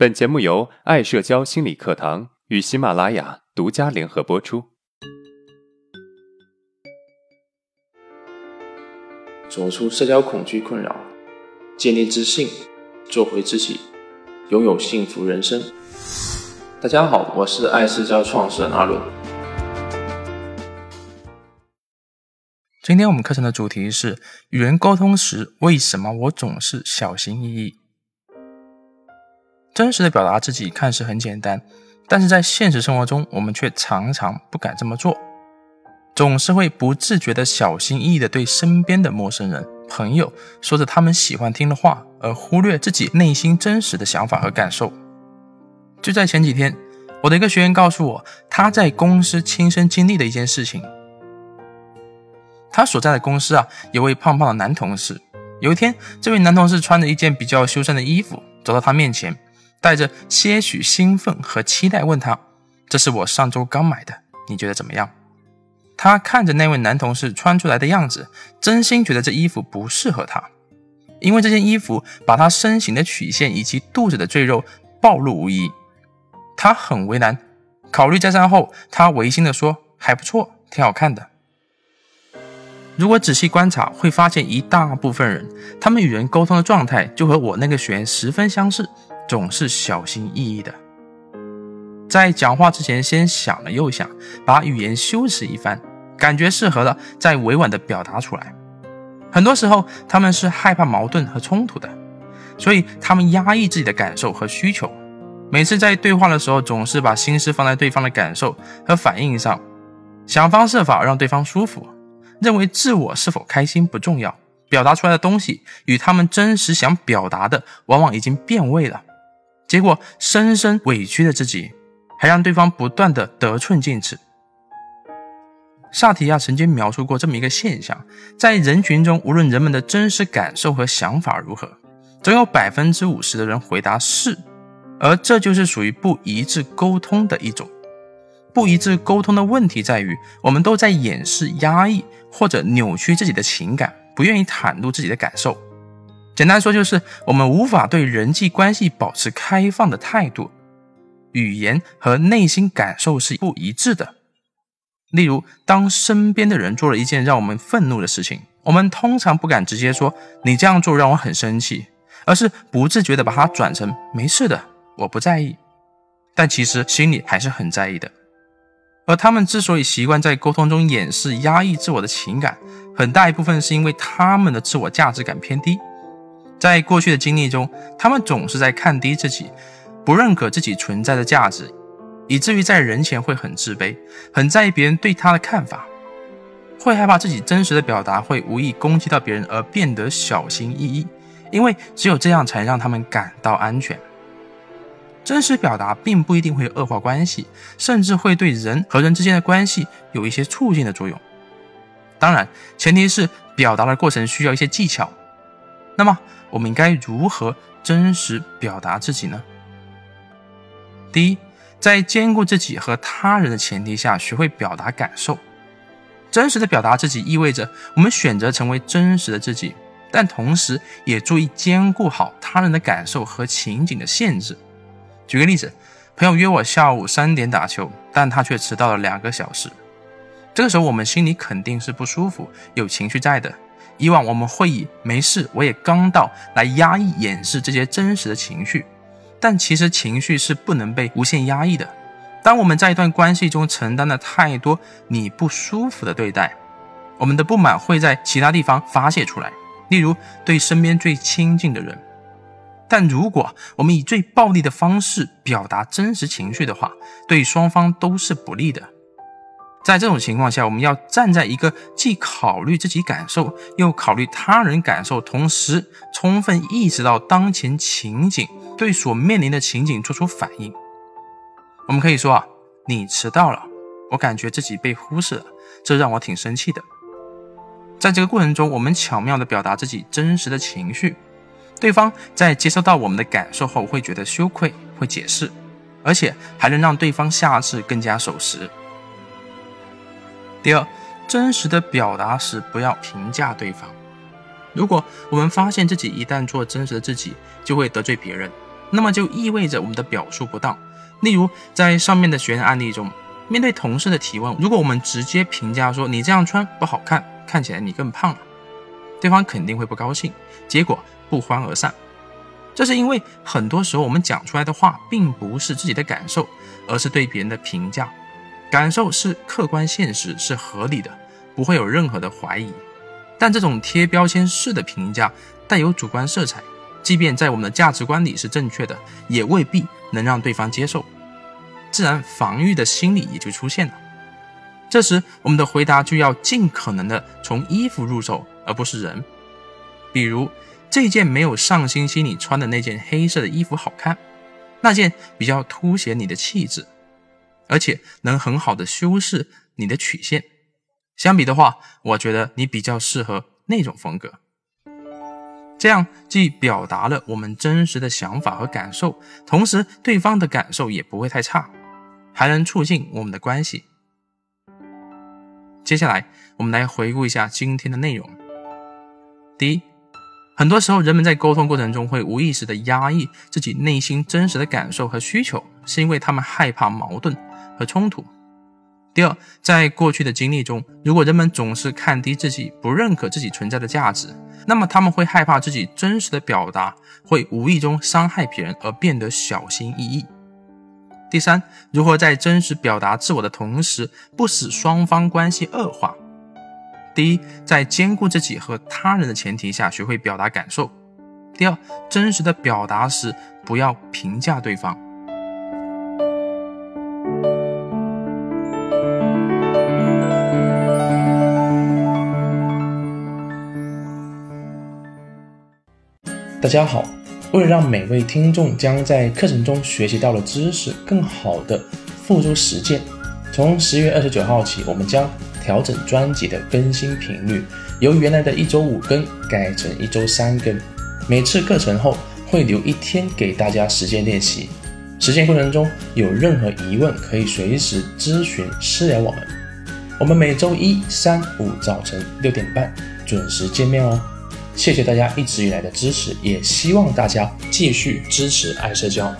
本节目由爱社交心理课堂与喜马拉雅独家联合播出。走出社交恐惧困扰，建立自信，做回自己，拥有幸福人生。大家好，我是爱社交创始人阿伦。今天我们课程的主题是：与人沟通时，为什么我总是小心翼翼？真实的表达自己看似很简单，但是在现实生活中，我们却常常不敢这么做，总是会不自觉的小心翼翼的对身边的陌生人、朋友说着他们喜欢听的话，而忽略自己内心真实的想法和感受。就在前几天，我的一个学员告诉我，他在公司亲身经历的一件事情。他所在的公司啊，有位胖胖的男同事。有一天，这位男同事穿着一件比较修身的衣服，走到他面前。带着些许兴奋和期待问他：“这是我上周刚买的，你觉得怎么样？”他看着那位男同事穿出来的样子，真心觉得这衣服不适合他，因为这件衣服把他身形的曲线以及肚子的赘肉暴露无遗。他很为难，考虑再三后，他违心的说：“还不错，挺好看的。”如果仔细观察，会发现一大部分人，他们与人沟通的状态就和我那个学员十分相似。总是小心翼翼的，在讲话之前先想了又想，把语言修饰一番，感觉适合了再委婉的表达出来。很多时候他们是害怕矛盾和冲突的，所以他们压抑自己的感受和需求。每次在对话的时候，总是把心思放在对方的感受和反应上，想方设法让对方舒服，认为自我是否开心不重要，表达出来的东西与他们真实想表达的往往已经变味了。结果深深委屈了自己，还让对方不断的得寸进尺。萨提亚曾经描述过这么一个现象：在人群中，无论人们的真实感受和想法如何，总有百分之五十的人回答是，而这就是属于不一致沟通的一种。不一致沟通的问题在于，我们都在掩饰、压抑或者扭曲自己的情感，不愿意袒露自己的感受。简单说，就是我们无法对人际关系保持开放的态度，语言和内心感受是不一致的。例如，当身边的人做了一件让我们愤怒的事情，我们通常不敢直接说“你这样做让我很生气”，而是不自觉地把它转成“没事的，我不在意”，但其实心里还是很在意的。而他们之所以习惯在沟通中掩饰、压抑自我的情感，很大一部分是因为他们的自我价值感偏低。在过去的经历中，他们总是在看低自己，不认可自己存在的价值，以至于在人前会很自卑，很在意别人对他的看法，会害怕自己真实的表达会无意攻击到别人而变得小心翼翼，因为只有这样才让他们感到安全。真实表达并不一定会恶化关系，甚至会对人和人之间的关系有一些促进的作用。当然，前提是表达的过程需要一些技巧。那么，我们应该如何真实表达自己呢？第一，在兼顾自己和他人的前提下，学会表达感受。真实的表达自己，意味着我们选择成为真实的自己，但同时也注意兼顾好他人的感受和情景的限制。举个例子，朋友约我下午三点打球，但他却迟到了两个小时。这个时候，我们心里肯定是不舒服，有情绪在的。以往我们会以“没事，我也刚到”来压抑掩饰这些真实的情绪，但其实情绪是不能被无限压抑的。当我们在一段关系中承担了太多你不舒服的对待，我们的不满会在其他地方发泄出来，例如对身边最亲近的人。但如果我们以最暴力的方式表达真实情绪的话，对双方都是不利的。在这种情况下，我们要站在一个既考虑自己感受，又考虑他人感受，同时充分意识到当前情景，对所面临的情景做出反应。我们可以说啊，你迟到了，我感觉自己被忽视了，这让我挺生气的。在这个过程中，我们巧妙地表达自己真实的情绪，对方在接收到我们的感受后，会觉得羞愧，会解释，而且还能让对方下次更加守时。第二，真实的表达时不要评价对方。如果我们发现自己一旦做真实的自己，就会得罪别人，那么就意味着我们的表述不当。例如，在上面的学员案例中，面对同事的提问，如果我们直接评价说你这样穿不好看，看起来你更胖了，对方肯定会不高兴，结果不欢而散。这是因为很多时候我们讲出来的话并不是自己的感受，而是对别人的评价。感受是客观现实，是合理的，不会有任何的怀疑。但这种贴标签式的评价带有主观色彩，即便在我们的价值观里是正确的，也未必能让对方接受。自然防御的心理也就出现了。这时，我们的回答就要尽可能的从衣服入手，而不是人。比如，这件没有上星期你穿的那件黑色的衣服好看，那件比较凸显你的气质。而且能很好的修饰你的曲线。相比的话，我觉得你比较适合那种风格。这样既表达了我们真实的想法和感受，同时对方的感受也不会太差，还能促进我们的关系。接下来，我们来回顾一下今天的内容。第一，很多时候人们在沟通过程中会无意识的压抑自己内心真实的感受和需求，是因为他们害怕矛盾。和冲突。第二，在过去的经历中，如果人们总是看低自己，不认可自己存在的价值，那么他们会害怕自己真实的表达会无意中伤害别人，而变得小心翼翼。第三，如何在真实表达自我的同时，不使双方关系恶化？第一，在兼顾自己和他人的前提下，学会表达感受。第二，真实的表达时，不要评价对方。大家好，为了让每位听众将在课程中学习到的知识更好的付诸实践，从十月二十九号起，我们将调整专辑的更新频率，由原来的一周五更改成一周三更。每次课程后会留一天给大家实践练习，实践过程中有任何疑问可以随时咨询私聊我们。我们每周一、三、五早晨六点半准时见面哦。谢谢大家一直以来的支持，也希望大家继续支持爱社交。